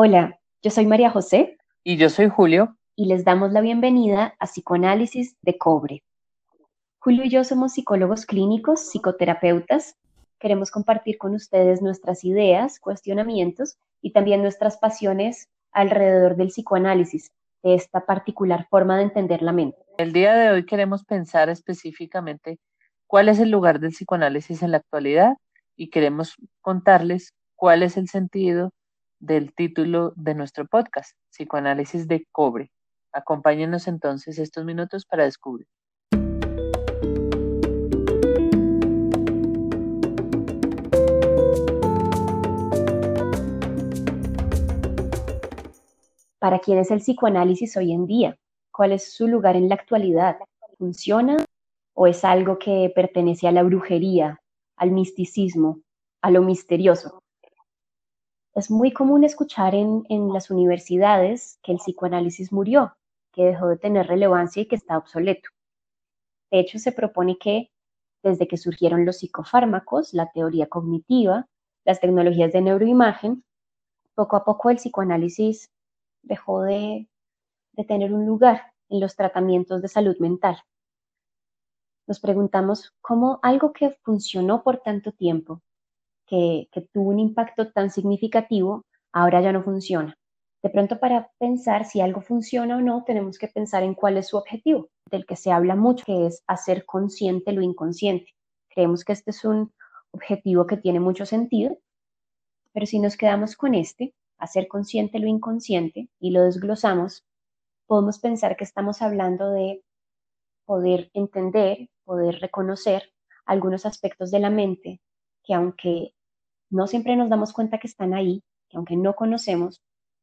Hola, yo soy María José. Y yo soy Julio. Y les damos la bienvenida a Psicoanálisis de Cobre. Julio y yo somos psicólogos clínicos, psicoterapeutas. Queremos compartir con ustedes nuestras ideas, cuestionamientos y también nuestras pasiones alrededor del psicoanálisis, de esta particular forma de entender la mente. El día de hoy queremos pensar específicamente cuál es el lugar del psicoanálisis en la actualidad y queremos contarles cuál es el sentido del título de nuestro podcast, Psicoanálisis de Cobre. Acompáñenos entonces estos minutos para descubrir. ¿Para quién es el psicoanálisis hoy en día? ¿Cuál es su lugar en la actualidad? ¿Funciona o es algo que pertenece a la brujería, al misticismo, a lo misterioso? Es muy común escuchar en, las universidades que el psicoanálisis murió, que dejó de tener relevancia y que está obsoleto. De hecho, se propone que desde que surgieron los psicofármacos, la teoría cognitiva, las tecnologías de neuroimagen, poco a poco el psicoanálisis dejó de, tener un lugar en los tratamientos de salud mental. Nos preguntamos cómo algo que funcionó por tanto tiempo que, tuvo un impacto tan significativo, ahora ya no funciona. De pronto para pensar si algo funciona o no, tenemos que pensar en cuál es su objetivo, del que se habla mucho, que es hacer consciente lo inconsciente. Creemos que este es un objetivo que tiene mucho sentido, pero si nos quedamos con este, hacer consciente lo inconsciente, y lo desglosamos, podemos pensar que estamos hablando de poder entender, poder reconocer algunos aspectos de la mente que aunque no siempre nos damos cuenta que están ahí, que aunque no conocemos,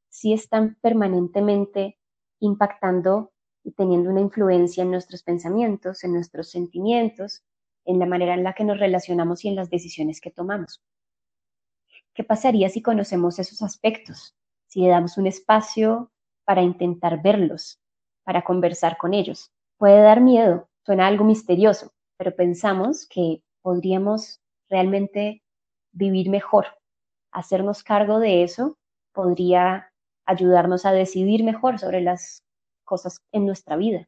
sí están permanentemente impactando y teniendo una influencia en nuestros pensamientos, en nuestros sentimientos, en la manera en la que nos relacionamos y en las decisiones que tomamos. ¿Qué pasaría si conocemos esos aspectos? Si le damos un espacio para intentar verlos, para conversar con ellos. Puede dar miedo, suena algo misterioso, pero pensamos que podríamos realmente vivir mejor. Hacernos cargo de eso podría ayudarnos a decidir mejor sobre las cosas en nuestra vida.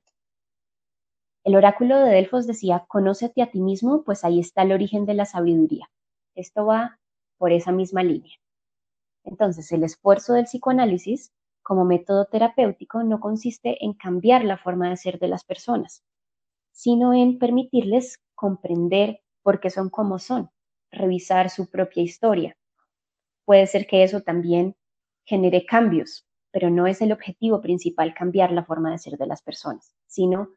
El oráculo de Delfos decía, conócete a ti mismo, pues ahí está el origen de la sabiduría. Esto va por esa misma línea. Entonces, el esfuerzo del psicoanálisis como método terapéutico no consiste en cambiar la forma de ser de las personas, sino en permitirles comprender por qué son como son, revisar su propia historia. Puede ser que eso también genere cambios, pero no es el objetivo principal cambiar la forma de ser de las personas, sino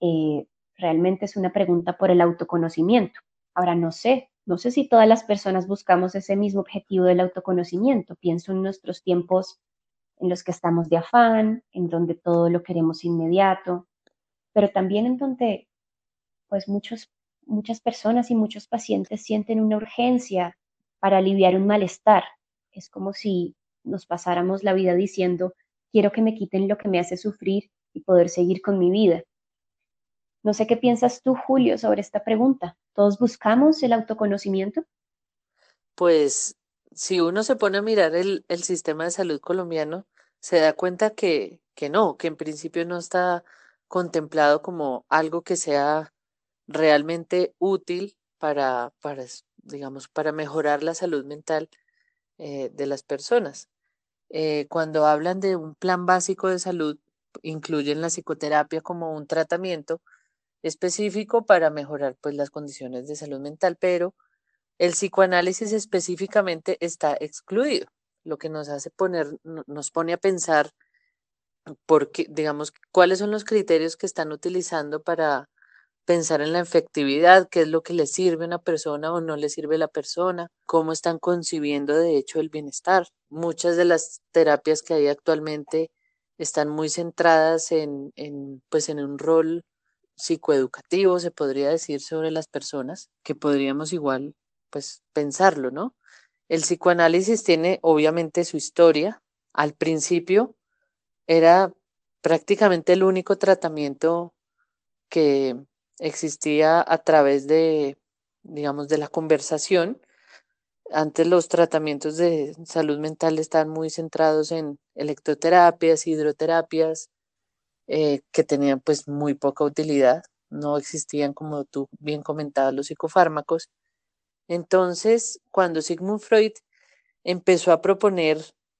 eh, realmente es una pregunta por el autoconocimiento. Ahora, no sé, no sé si todas las personas buscamos ese mismo objetivo del autoconocimiento. Pienso en nuestros tiempos en los que estamos de afán, en donde todo lo queremos inmediato, pero también en donde pues muchos muchas personas y muchos pacientes sienten una urgencia para aliviar un malestar. Es como si nos pasáramos la vida diciendo, quiero que me quiten lo que me hace sufrir y poder seguir con mi vida. No sé qué piensas tú, Julio, sobre esta pregunta. ¿Todos buscamos el autoconocimiento? Pues si uno se pone a mirar el, sistema de salud colombiano, se da cuenta que, que no, que en principio no está contemplado como algo que sea realmente útil para, para digamos, para mejorar la salud mental eh, de las personas. Eh, cuando hablan de un plan básico de salud, incluyen la psicoterapia como un tratamiento específico para mejorar pues, las condiciones de salud mental, pero el psicoanálisis específicamente está excluido, lo que nos hace poner, nos pone a pensar porque, digamos, cuáles son los criterios que están utilizando para pensar en la efectividad, qué es lo que le sirve a una persona o no le sirve a la persona, cómo están concibiendo de hecho el bienestar. Muchas de las terapias que hay actualmente están muy centradas en, en, pues en un rol psicoeducativo, se podría decir, sobre las personas, que podríamos igual pues pensarlo, ¿no? El psicoanálisis tiene obviamente su historia. Al principio era prácticamente el único tratamiento que existía a través de, digamos, de la conversación. Antes los tratamientos de salud mental estaban muy centrados en electroterapias, hidroterapias, eh, que tenían pues muy poca utilidad. No existían, como tú bien comentabas, los psicofármacos. Entonces, cuando Sigmund Freud empezó a proponer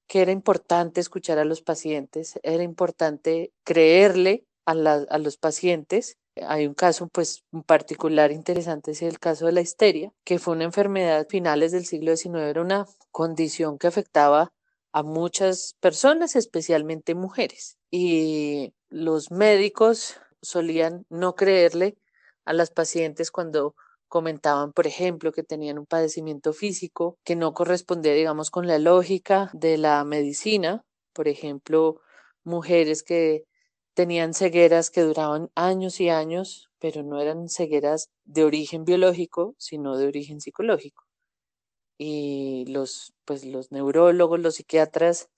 que era importante escuchar a los pacientes, era importante creerle a, los pacientes, hay un caso, pues, un particular interesante, es el caso de la histeria, que fue una enfermedad finales del siglo XIX, era una condición que afectaba a muchas personas, especialmente mujeres. Y los médicos solían no creerle a las pacientes cuando comentaban, por ejemplo, que tenían un padecimiento físico que no correspondía, digamos, con la lógica de la medicina. Por ejemplo, mujeres que tenían cegueras que duraban años y años, pero no eran cegueras de origen biológico, sino de origen psicológico. Y los, pues, los neurólogos, los psiquiatras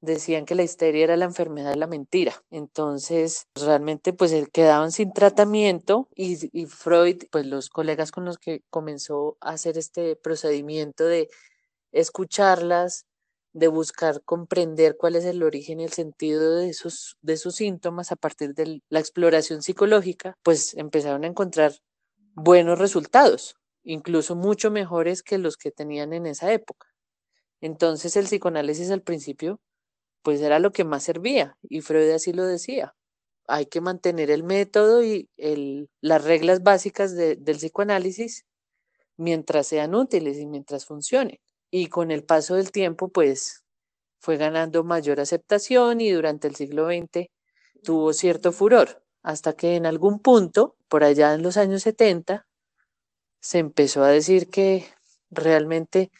decían que la histeria era la enfermedad de la mentira. Entonces, realmente, pues quedaban sin tratamiento y, y, Freud, pues los colegas con los que comenzó a hacer este procedimiento de escucharlas, de buscar comprender cuál es el origen y el sentido de esos, de esos síntomas a partir de la exploración psicológica, pues empezaron a encontrar buenos resultados, incluso mucho mejores que los que tenían en esa época. Entonces el psicoanálisis al principio, pues era lo que más servía y Freud así lo decía. Hay que mantener el método y el, las reglas básicas del psicoanálisis mientras sean útiles y mientras funcionen y con el paso del tiempo pues fue ganando mayor aceptación y durante el siglo XX tuvo cierto furor, hasta que en algún punto, por allá en los años 70, se empezó a decir que realmente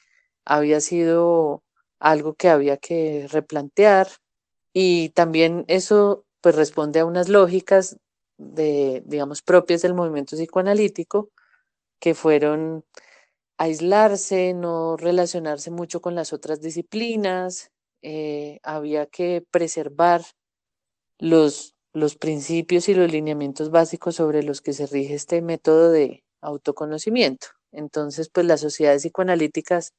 había sido algo que había que replantear y también eso pues responde a unas lógicas de digamos propias del movimiento psicoanalítico que fueron aislarse, no relacionarse mucho con las otras disciplinas, eh, había que preservar los, los principios y los lineamientos básicos sobre los que se rige este método de autoconocimiento. Entonces, pues las sociedades psicoanalíticas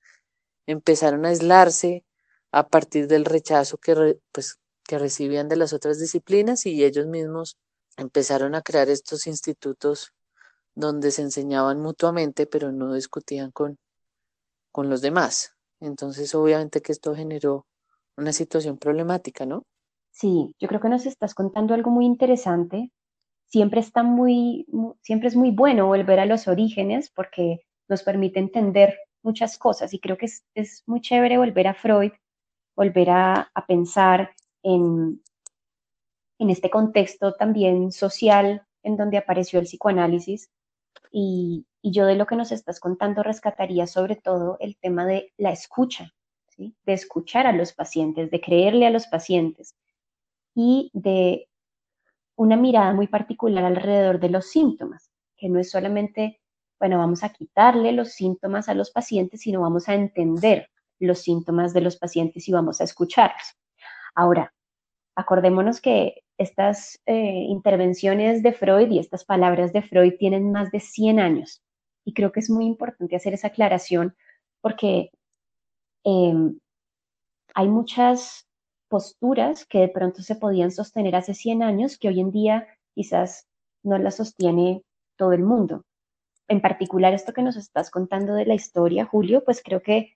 empezaron a aislarse a partir del rechazo que, pues, que recibían de las otras disciplinas y ellos mismos empezaron a crear estos institutos donde se enseñaban mutuamente, pero no discutían con, con los demás. Entonces, obviamente que esto generó una situación problemática, ¿no? Sí, yo creo que nos estás contando algo muy interesante. Siempre está muy, siempre es muy bueno volver a los orígenes porque nos permite entender muchas cosas y creo que es, es muy chévere volver a Freud, volver a, a pensar en, en este contexto también social en donde apareció el psicoanálisis, y, yo de lo que nos estás contando rescataría sobre todo el tema de la escucha, ¿sí? de escuchar a los pacientes, de creerle a los pacientes y de una mirada muy particular alrededor de los síntomas, que no es solamente, bueno, vamos a quitarle los síntomas a los pacientes, sino vamos a entender los síntomas de los pacientes y vamos a escucharlos. Ahora, acordémonos que estas eh, intervenciones de Freud y estas palabras de Freud tienen más de 100 años. Y creo que es muy importante hacer esa aclaración porque em, hay muchas posturas que de pronto se podían sostener hace 100 años que hoy en día quizás no las sostiene todo el mundo. En particular esto que nos estás contando de la historia, Julio, pues creo que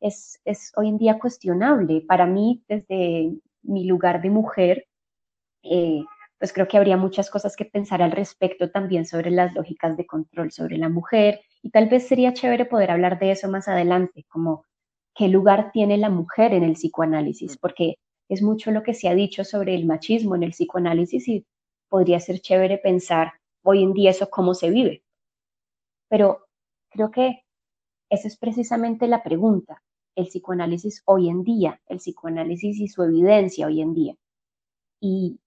es, es hoy en día cuestionable. Para mí, desde mi lugar de mujer, eh, pues creo que habría muchas cosas que pensar al respecto también sobre las lógicas de control sobre la mujer y tal vez sería chévere poder hablar de eso más adelante, como qué lugar tiene la mujer en el psicoanálisis, porque es mucho lo que se ha dicho sobre el machismo en el psicoanálisis y podría ser chévere pensar hoy en día eso cómo se vive. Pero creo que esa es precisamente la pregunta, el psicoanálisis hoy en día, el psicoanálisis y su evidencia hoy en día. Y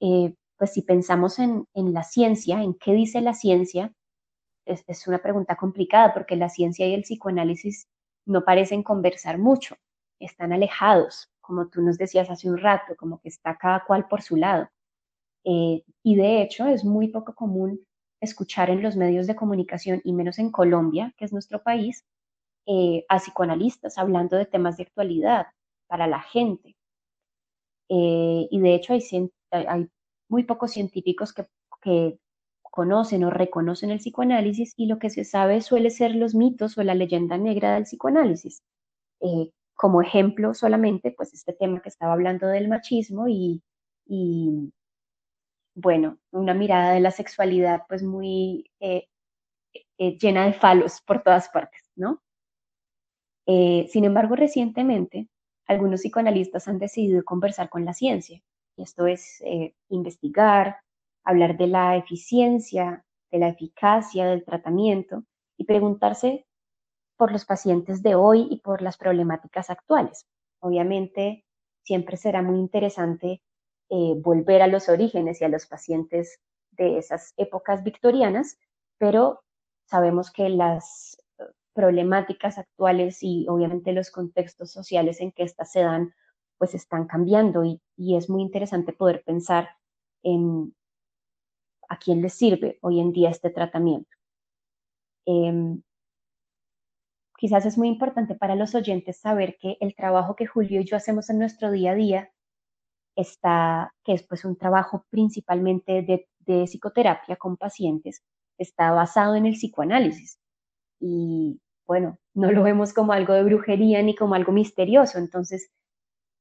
eh, pues si pensamos en, la ciencia, en qué dice la ciencia, es, es, una pregunta complicada porque la ciencia y el psicoanálisis no parecen conversar mucho, están alejados, como tú nos decías hace un rato, como que está cada cual por su lado. Eh, y de hecho es muy poco común escuchar en los medios de comunicación, y menos en Colombia, que es nuestro país, eh, a psicoanalistas hablando de temas de actualidad para la gente. Y de hecho hay, hay, muy pocos científicos que, que conocen o reconocen el psicoanálisis y lo que se sabe suele ser los mitos o la leyenda negra del psicoanálisis. Eh, como ejemplo solamente, pues este tema que estaba hablando del machismo y, y bueno, una mirada de la sexualidad pues muy eh, eh, llena de falos por todas partes, ¿no? sin embargo, recientemente, algunos psicoanalistas han decidido conversar con la ciencia, esto es investigar, hablar de la eficiencia, de la eficacia del tratamiento y preguntarse por los pacientes de hoy y por las problemáticas actuales. Obviamente, siempre será muy interesante eh, volver a los orígenes y a los pacientes de esas épocas victorianas, pero sabemos que las eh, problemáticas actuales y obviamente los contextos sociales en que éstas se dan, pues están cambiando y, es muy interesante poder pensar en a quién le sirve hoy en día este tratamiento. Em, quizás es muy importante para los oyentes saber que el trabajo que Julio y yo hacemos en nuestro día a día está, que es pues un trabajo principalmente de psicoterapia con pacientes, está basado en el psicoanálisis. Y bueno, no lo vemos como algo de brujería ni como algo misterioso, entonces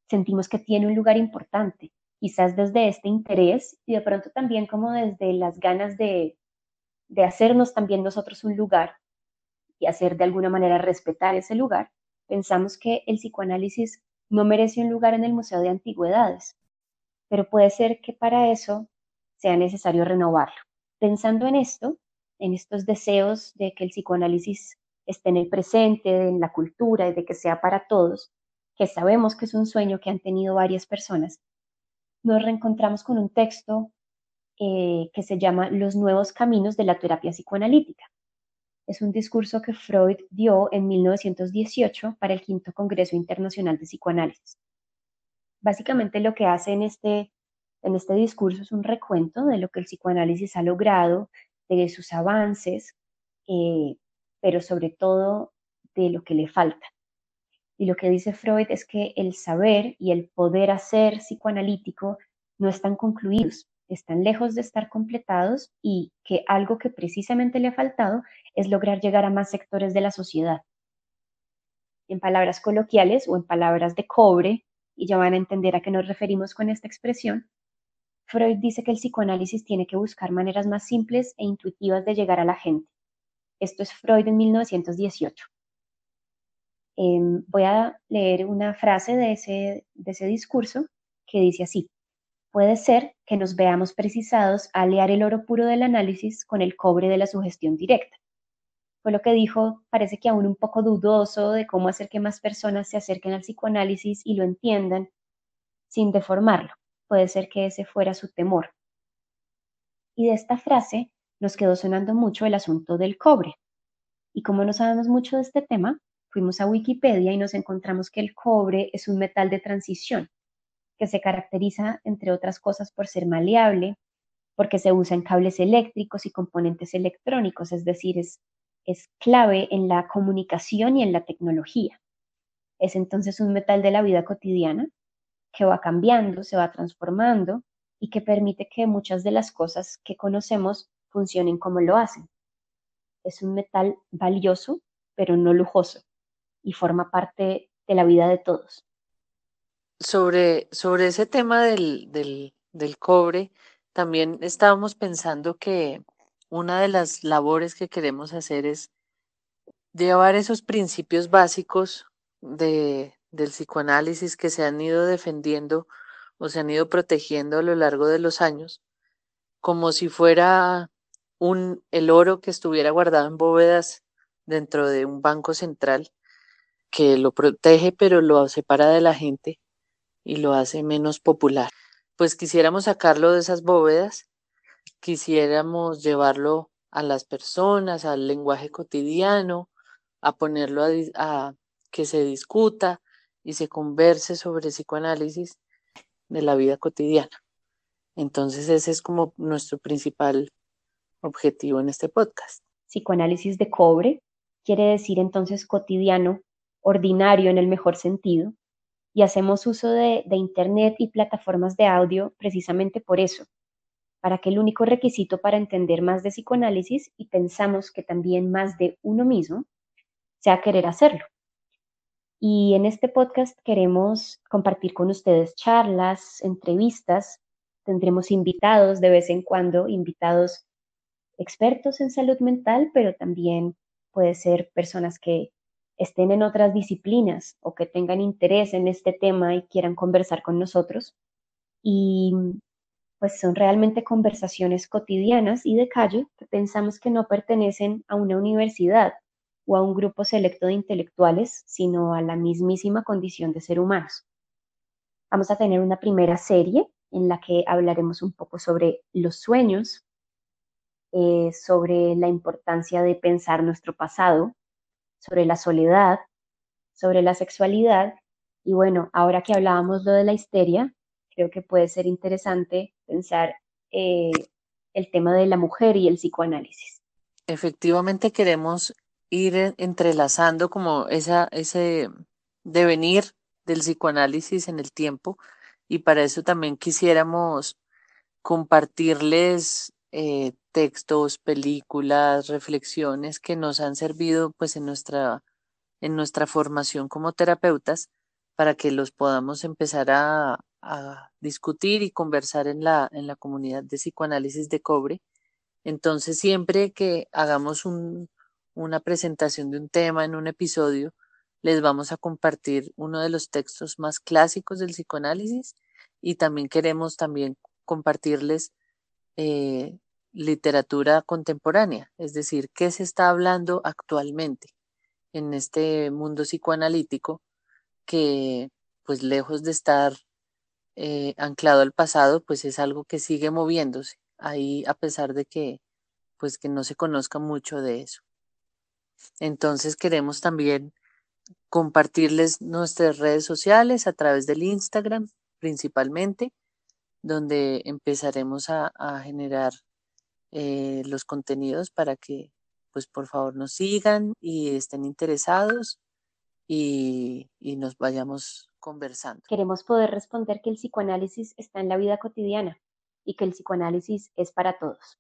sentimos que tiene un lugar importante quizás desde este interés y de pronto también como desde las ganas de, de hacernos también nosotros un lugar y hacer de alguna manera respetar ese lugar, pensamos que el psicoanálisis no merece un lugar en el Museo de Antigüedades, pero puede ser que para eso sea necesario renovarlo. Pensando en esto, en estos deseos de que el psicoanálisis esté en el presente, en la cultura y de que sea para todos, que sabemos que es un sueño que han tenido varias personas, nos reencontramos con un texto eh, que se llama Los nuevos caminos de la terapia psicoanalítica. Es un discurso que Freud dio en 1918 para el quinto Congreso Internacional de Psicoanálisis. Básicamente lo que hace en este, en este discurso es un recuento de lo que el psicoanálisis ha logrado, de sus avances, eh, pero sobre todo de lo que le falta. Y lo que dice Freud es que el saber y el poder hacer psicoanalítico no están concluidos, están lejos de estar completados y que algo que precisamente le ha faltado es lograr llegar a más sectores de la sociedad. En palabras coloquiales o en palabras de cobre, y ya van a entender a qué nos referimos con esta expresión, Freud dice que el psicoanálisis tiene que buscar maneras más simples e intuitivas de llegar a la gente. Esto es Freud en 1918. Em, voy a leer una frase de ese, de ese discurso que dice así, puede ser que nos veamos precisados a aliar el oro puro del análisis con el cobre de la sugestión directa. Fue lo que dijo, parece que aún un poco dudoso de cómo hacer que más personas se acerquen al psicoanálisis y lo entiendan sin deformarlo. Puede ser que ese fuera su temor. Y de esta frase nos quedó sonando mucho el asunto del cobre. Y como no sabemos mucho de este tema, fuimos a Wikipedia y nos encontramos que el cobre es un metal de transición que se caracteriza, entre otras cosas, por ser maleable, porque se usa en cables eléctricos y componentes electrónicos, es decir, es, es clave en la comunicación y en la tecnología. Es entonces un metal de la vida cotidiana que va cambiando, se va transformando y que permite que muchas de las cosas que conocemos funcionen como lo hacen. Es un metal valioso, pero no lujoso y forma parte de la vida de todos. Sobre, sobre ese tema del, del, cobre, también estábamos pensando que una de las labores que queremos hacer es llevar esos principios básicos de, del psicoanálisis que se han ido defendiendo o se han ido protegiendo a lo largo de los años, como si fuera un, el oro que estuviera guardado en bóvedas dentro de un banco central que lo protege pero lo separa de la gente y lo hace menos popular. Pues quisiéramos sacarlo de esas bóvedas, quisiéramos llevarlo a las personas, al lenguaje cotidiano, a ponerlo a, que se discuta y se converse sobre psicoanálisis de la vida cotidiana. Entonces ese es como nuestro principal objetivo en este podcast. Psicoanálisis de cobre quiere decir entonces cotidiano, ordinario en el mejor sentido, y hacemos uso de, Internet y plataformas de audio precisamente por eso, para que el único requisito para entender más de psicoanálisis y pensamos que también más de uno mismo sea querer hacerlo. Y en este podcast queremos compartir con ustedes charlas, entrevistas, tendremos invitados de vez en cuando, invitados expertos en salud mental, pero también puede ser personas que estén en otras disciplinas o que tengan interés en este tema y quieran conversar con nosotros. Y pues son realmente conversaciones cotidianas y de calle que pensamos que no pertenecen a una universidad o a un grupo selecto de intelectuales, sino a la mismísima condición de ser humanos. Vamos a tener una primera serie en la que hablaremos un poco sobre los sueños, eh, sobre la importancia de pensar nuestro pasado, sobre la soledad, sobre la sexualidad. Y bueno, ahora que hablábamos lo de la histeria, creo que puede ser interesante pensar eh, el tema de la mujer y el psicoanálisis. Efectivamente queremos ir entrelazando como esa, ese devenir del psicoanálisis en el tiempo y para eso también quisiéramos compartirles eh, textos, películas, reflexiones que nos han servido pues en nuestra, en nuestra formación como terapeutas para que los podamos empezar a, a discutir y conversar en la, en la comunidad de psicoanálisis de cobre. Entonces, siempre que hagamos un, una presentación de un tema en un episodio, les vamos a compartir uno de los textos más clásicos del psicoanálisis y también queremos también compartirles eh, literatura contemporánea, es decir, qué se está hablando actualmente en este mundo psicoanalítico que, pues lejos de estar eh, anclado al pasado, pues es algo que sigue moviéndose ahí a pesar de que, pues que no se conozca mucho de eso. Entonces queremos también compartirles nuestras redes sociales a través del Instagram principalmente, donde empezaremos a, generar eh, los contenidos para que pues por favor nos sigan y estén interesados y, y nos vayamos conversando. Queremos poder responder que el psicoanálisis está en la vida cotidiana y que el psicoanálisis es para todos.